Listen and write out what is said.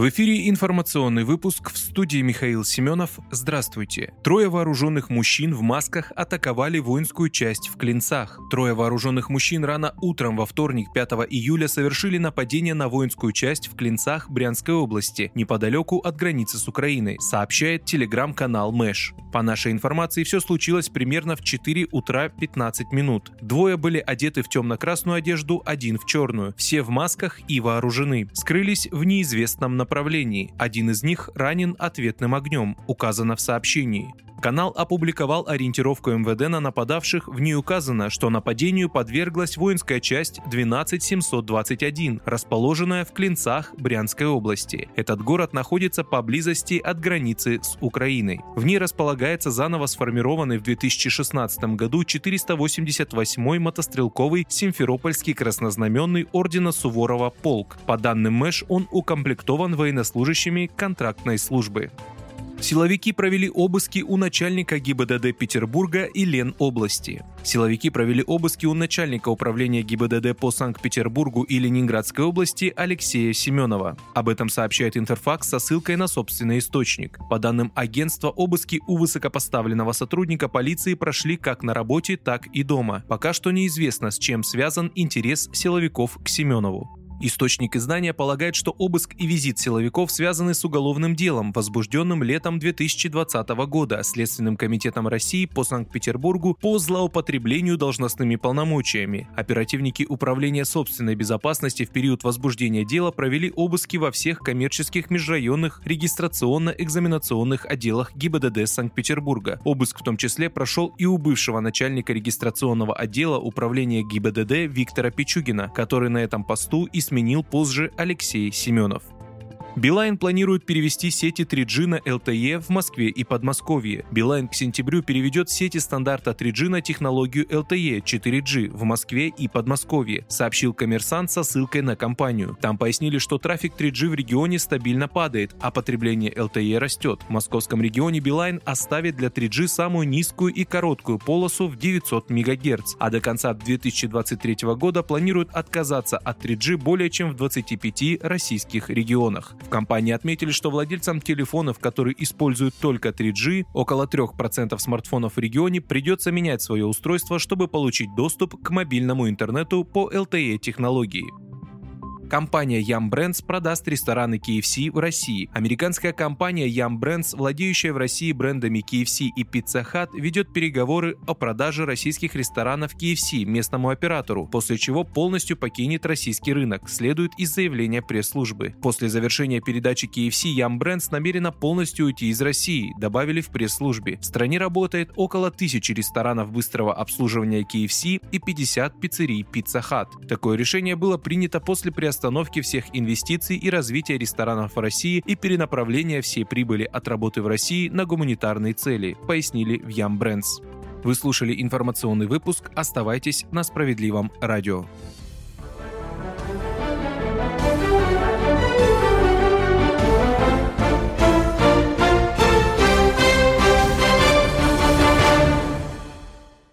В эфире информационный выпуск в студии Михаил Семенов. Здравствуйте. Трое вооруженных мужчин в масках атаковали воинскую часть в Клинцах. Трое вооруженных мужчин рано утром во вторник 5 июля совершили нападение на воинскую часть в Клинцах Брянской области, неподалеку от границы с Украиной, сообщает телеграм-канал Мэш. По нашей информации, все случилось примерно в 4 утра 15 минут. Двое были одеты в темно-красную одежду, один в черную. Все в масках и вооружены. Скрылись в неизвестном направлении направлении. Один из них ранен ответным огнем, указано в сообщении. Канал опубликовал ориентировку МВД на нападавших, в ней указано, что нападению подверглась воинская часть 12721, расположенная в Клинцах Брянской области. Этот город находится поблизости от границы с Украиной. В ней располагается заново сформированный в 2016 году 488-й мотострелковый Симферопольский краснознаменный ордена Суворова полк. По данным МЭШ, он укомплектован военнослужащими контрактной службы. Силовики провели обыски у начальника ГИБДД Петербурга и Ленобласти. Силовики провели обыски у начальника управления ГИБДД по Санкт-Петербургу и Ленинградской области Алексея Семенова. Об этом сообщает Интерфакс со ссылкой на собственный источник. По данным агентства, обыски у высокопоставленного сотрудника полиции прошли как на работе, так и дома. Пока что неизвестно, с чем связан интерес силовиков к Семенову. Источник издания полагает, что обыск и визит силовиков связаны с уголовным делом, возбужденным летом 2020 года Следственным комитетом России по Санкт-Петербургу по злоупотреблению должностными полномочиями. Оперативники Управления собственной безопасности в период возбуждения дела провели обыски во всех коммерческих межрайонных регистрационно-экзаменационных отделах ГИБДД Санкт-Петербурга. Обыск в том числе прошел и у бывшего начальника регистрационного отдела управления ГИБДД Виктора Пичугина, который на этом посту и сменил позже Алексей Семенов. Билайн планирует перевести сети 3G на LTE в Москве и Подмосковье. Билайн к сентябрю переведет сети стандарта 3G на технологию LTE 4G в Москве и Подмосковье, сообщил коммерсант со ссылкой на компанию. Там пояснили, что трафик 3G в регионе стабильно падает, а потребление LTE растет. В московском регионе Билайн оставит для 3G самую низкую и короткую полосу в 900 МГц, а до конца 2023 года планируют отказаться от 3G более чем в 25 российских регионах. В компании отметили, что владельцам телефонов, которые используют только 3G, около 3% смартфонов в регионе придется менять свое устройство, чтобы получить доступ к мобильному интернету по LTE-технологии. Компания Yum Brands продаст рестораны KFC в России. Американская компания Yum Brands, владеющая в России брендами KFC и Pizza Hut, ведет переговоры о продаже российских ресторанов KFC местному оператору, после чего полностью покинет российский рынок, следует из заявления пресс-службы. После завершения передачи KFC Yum Brands намерена полностью уйти из России, добавили в пресс-службе. В стране работает около тысячи ресторанов быстрого обслуживания KFC и 50 пиццерий Pizza Hut. Такое решение было принято после приостановки приостановки всех инвестиций и развития ресторанов в России и перенаправления всей прибыли от работы в России на гуманитарные цели, пояснили в Ям. Вы слушали информационный выпуск. Оставайтесь на справедливом радио.